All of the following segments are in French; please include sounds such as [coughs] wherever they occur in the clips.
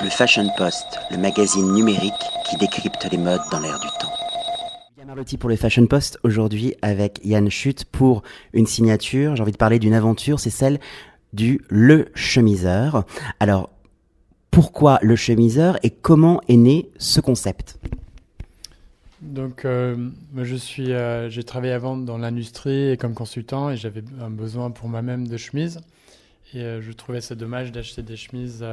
Le Fashion Post, le magazine numérique qui décrypte les modes dans l'air du temps. Yann Marlotti pour le Fashion Post, aujourd'hui avec Yann Chute pour une signature. J'ai envie de parler d'une aventure, c'est celle du Le Chemiseur. Alors, pourquoi Le Chemiseur et comment est né ce concept? Donc, euh, moi, je suis, euh, j'ai travaillé avant dans l'industrie et comme consultant et j'avais un besoin pour moi-même de chemises. Et euh, je trouvais ça dommage d'acheter des chemises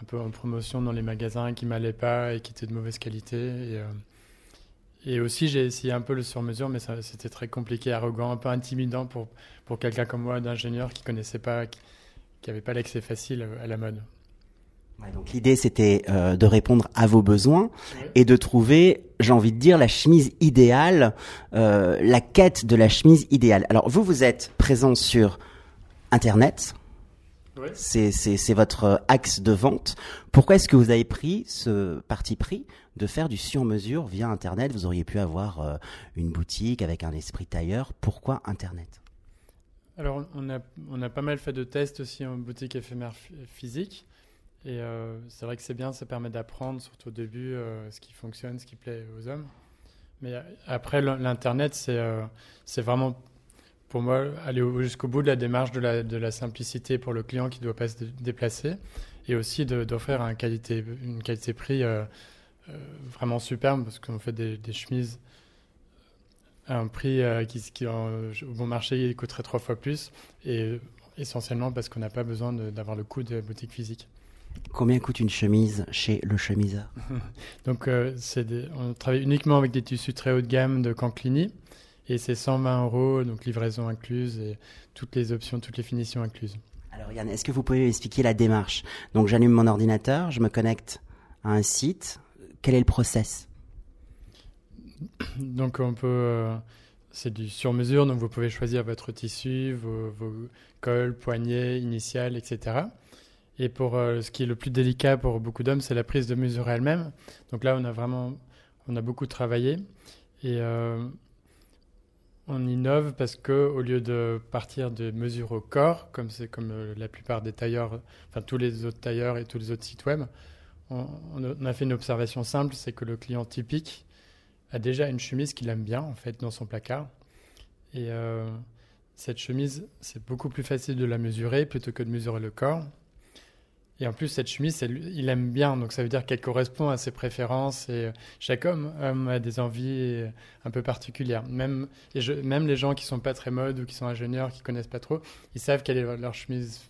un peu en promotion dans les magasins qui m'allaient pas et qui étaient de mauvaise qualité. Et, et aussi, j'ai essayé un peu le sur-mesure, mais c'était très compliqué, arrogant, un peu intimidant pour, pour quelqu'un comme moi, d'ingénieur qui connaissait pas, qui n'avait pas l'accès facile à la mode. donc l'idée c'était de répondre à vos besoins et de trouver j'ai envie de dire, la chemise idéale, euh, la quête de la chemise idéale. Alors vous, vous êtes présent sur Internet. Ouais. C'est votre axe de vente. Pourquoi est-ce que vous avez pris ce parti pris de faire du sur-mesure via Internet? Vous auriez pu avoir euh, une boutique avec un esprit tailleur. Pourquoi Internet? Alors, on a, on a pas mal fait de tests aussi en boutique éphémère physique. Et euh, c'est vrai que c'est bien, ça permet d'apprendre, surtout au début, euh, ce qui fonctionne, ce qui plaît aux hommes. Mais euh, après, l'Internet, c'est c'est vraiment, pour moi, aller jusqu'au bout de la démarche de la, de la simplicité pour le client qui ne doit pas se déplacer et aussi d'offrir un qualité, une qualité-prix vraiment superbe parce qu'on fait des, des, chemises à un prix qui, qui au bon marché, il coûterait trois fois plus et essentiellement parce qu'on n'a pas besoin d'avoir le coût de boutique physique. Combien coûte une chemise chez le chemiseur [laughs] Donc, euh, on travaille uniquement avec des tissus très haut de gamme de Canclini. Et c'est 120 euros, donc livraison incluse et toutes les options, toutes les finitions incluses. Alors Yann, est-ce que vous pouvez expliquer la démarche? Donc j'allume mon ordinateur, je me connecte à un site. Quel est le process? [coughs] Donc on peut, euh, c'est du sur-mesure, donc vous pouvez choisir votre tissu, vos, vos cols, poignets, initiales, etc. Et pour euh, ce qui est le plus délicat pour beaucoup d'hommes, c'est la prise de mesure elle-même. Donc là, on a vraiment, on a beaucoup travaillé et euh, on innove parce que au lieu de partir de mesures au corps, comme c'est comme euh, la plupart des tailleurs, enfin tous les autres tailleurs et tous les autres sites web, on, on a fait une observation simple, c'est que le client typique a déjà une chemise qu'il aime bien en fait dans son placard et cette chemise, c'est beaucoup plus facile de la mesurer plutôt que de mesurer le corps. Et en plus, cette chemise, il aime bien, donc ça veut dire qu'elle correspond à ses préférences. Et euh, chaque homme, a des envies euh, un peu particulières. Même, et je, même les gens qui sont pas très mode ou qui sont ingénieurs, qui connaissent pas trop, ils savent quelle est leur chemise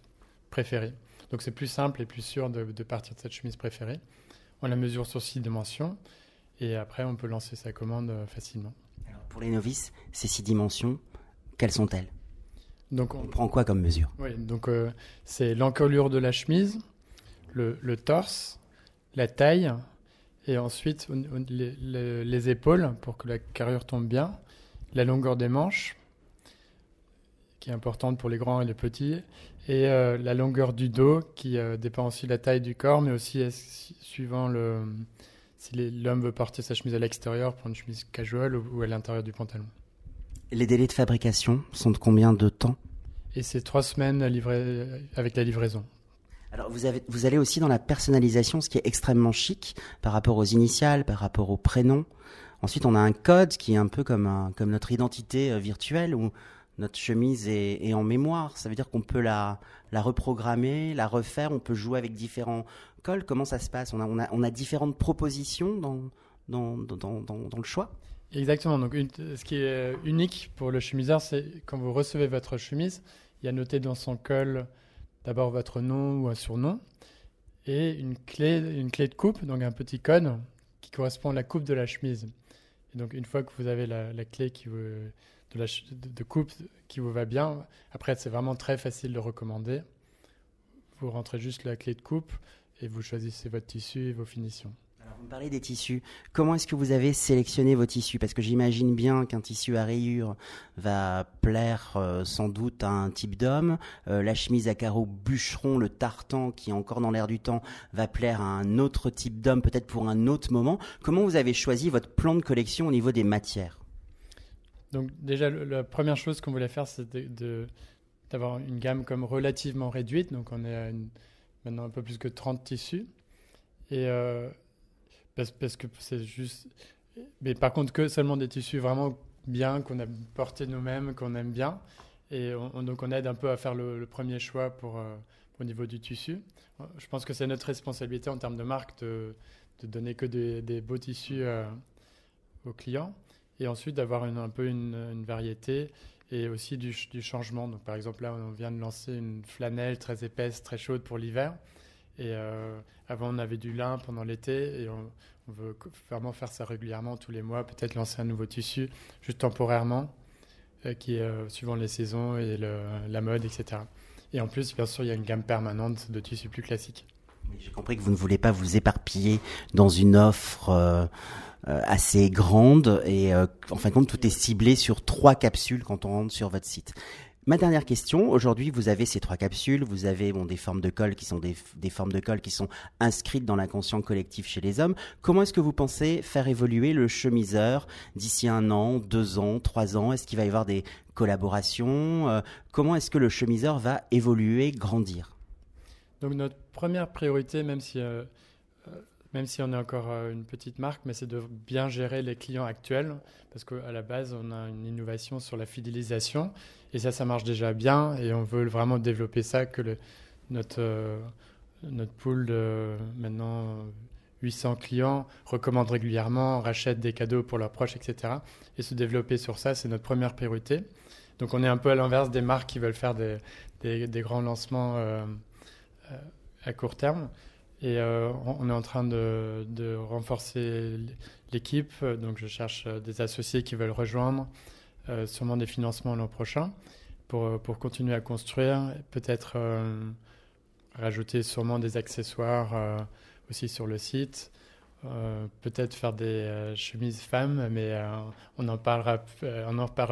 préférée. Donc c'est plus simple et plus sûr de, partir de cette chemise préférée. On la mesure sur six dimensions et après on peut lancer sa commande euh, facilement. Alors pour les novices, ces six dimensions, quelles sont-elles? Donc on, prend quoi comme mesure? Oui, donc c'est l'encolure de la chemise, le, torse, la taille, et ensuite les, épaules pour que la carrure tombe bien, la longueur des manches, qui est importante pour les grands et les petits, et euh, la longueur du dos, qui euh, dépend aussi de la taille du corps, mais aussi suivant le, si l'homme veut porter sa chemise à l'extérieur pour une chemise casual ou, ou à l'intérieur du pantalon. Les délais de fabrication sont de combien de temps? Et c'est trois semaines avec la livraison. Alors vous, allez aussi dans la personnalisation, ce qui est extrêmement chic par rapport aux initiales, par rapport aux prénoms. Ensuite, on a un code qui est un peu comme, notre identité euh, virtuelle où notre chemise est, en mémoire. Ça veut dire qu'on peut la, reprogrammer, la refaire. On peut jouer avec différents cols. Comment ça se passe? On a, différentes propositions dans, le choix? Exactement. Donc, ce qui est unique pour le chemiseur, c'est quand vous recevez votre chemise, il y a noté dans son col d'abord votre nom ou un surnom et une clé, une clé de coupe, donc un petit code qui correspond à la coupe de la chemise. Et donc une fois que vous avez la, clé qui de, la, de, coupe qui vous va bien, après c'est vraiment très facile de recommander. Vous rentrez juste la clé de coupe et vous choisissez votre tissu et vos finitions. Vous parlez des tissus. Comment est-ce que vous avez sélectionné vos tissus? Parce que j'imagine bien qu'un tissu à rayures va plaire euh, sans doute à un type d'homme. Euh, la chemise à carreaux bûcheron, le tartan qui est encore dans l'air du temps, va plaire à un autre type d'homme, peut-être pour un autre moment. Comment vous avez choisi votre plan de collection au niveau des matières? Donc déjà, la première chose qu'on voulait faire, c'est d'avoir une gamme comme relativement réduite. Donc on est maintenant un peu plus que 30 tissus. Et parce, que c'est juste. Mais par contre, que seulement des tissus vraiment bien, qu'on a porté nous-mêmes, qu'on aime bien. Et donc, on aide un peu à faire le, premier choix pour, au niveau du tissu. Je pense que c'est notre responsabilité en termes de marque de, donner que des, beaux tissus aux clients et ensuite d'avoir un peu une, une, variété et aussi du, du, changement. Donc, par exemple, là, on vient de lancer une flanelle très épaisse, très chaude pour l'hiver. Euh, avant, on avait du lin pendant l'été et on, veut vraiment faire ça régulièrement tous les mois, peut-être lancer un nouveau tissu, juste temporairement, euh, qui euh, suivant les saisons et la mode, etc. Et en plus, bien sûr, il y a une gamme permanente de tissus plus classiques. J'ai compris que vous ne voulez pas vous éparpiller dans une offre euh, assez grande et en fin de compte tout est ciblé sur trois capsules quand on rentre sur votre site. Ma dernière question, aujourd'hui vous avez ces trois capsules, vous avez des formes de colle qui sont des, formes de qui sont inscrites dans l'inconscient collectif chez les hommes. Comment est-ce que vous pensez faire évoluer le chemiseur d'ici un an, deux ans, trois ans? Est-ce qu'il va y avoir des collaborations? Euh, Comment est-ce que le chemiseur va évoluer, grandir? Donc notre première priorité, même si euh, même si on est encore euh, une petite marque, mais c'est de bien gérer les clients actuels, parce qu'à la base, on a une innovation sur la fidélisation, et ça, ça marche déjà bien, et on veut vraiment développer ça, que notre, euh, notre pool de maintenant 800 clients recommande régulièrement, rachète des cadeaux pour leurs proches, etc. Et se développer sur ça, c'est notre première priorité. Donc on est un peu à l'inverse des marques qui veulent faire des grands lancements euh, à court terme. Et euh, on est en train de, renforcer l'équipe. Donc, je cherche euh, des associés qui veulent rejoindre, euh, sûrement des financements l'an prochain, pour, pour continuer à construire. Peut-être rajouter sûrement des accessoires aussi sur le site. Peut-être faire des chemises femmes, mais on en parlera,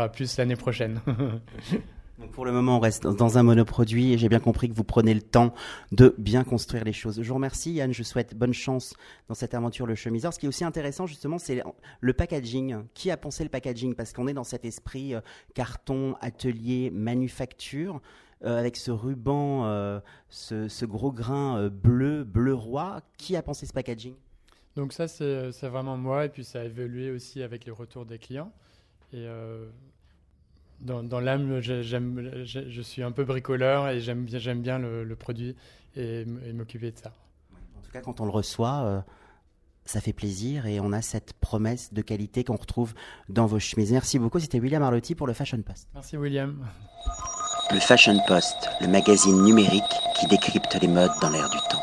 plus l'année prochaine. [laughs] Donc pour le moment, on reste dans un monoproduit et j'ai bien compris que vous prenez le temps de bien construire les choses. Je vous remercie Yann, je souhaite bonne chance dans cette aventure le chemiseur. Ce qui est aussi intéressant justement, c'est le packaging. Qui a pensé le packaging? Parce qu'on est dans cet esprit euh, carton, atelier, manufacture. Euh, avec ce ruban, euh, ce, ce, gros grain bleu, bleu roi, qui a pensé ce packaging? Donc ça, c'est vraiment moi, et puis ça a évolué aussi avec les retours des clients. Et dans, dans l'âme, j'aime, je suis un peu bricoleur et j'aime bien, j'aime bien le, le produit et, et m'occuper de ça. En tout cas, quand on le reçoit, euh, ça fait plaisir et on a cette promesse de qualité qu'on retrouve dans vos chemises. Merci beaucoup. C'était William Arlotti pour le Fashion Post. Merci William. Le Fashion Post, le magazine numérique qui décrypte les modes dans l'air du temps.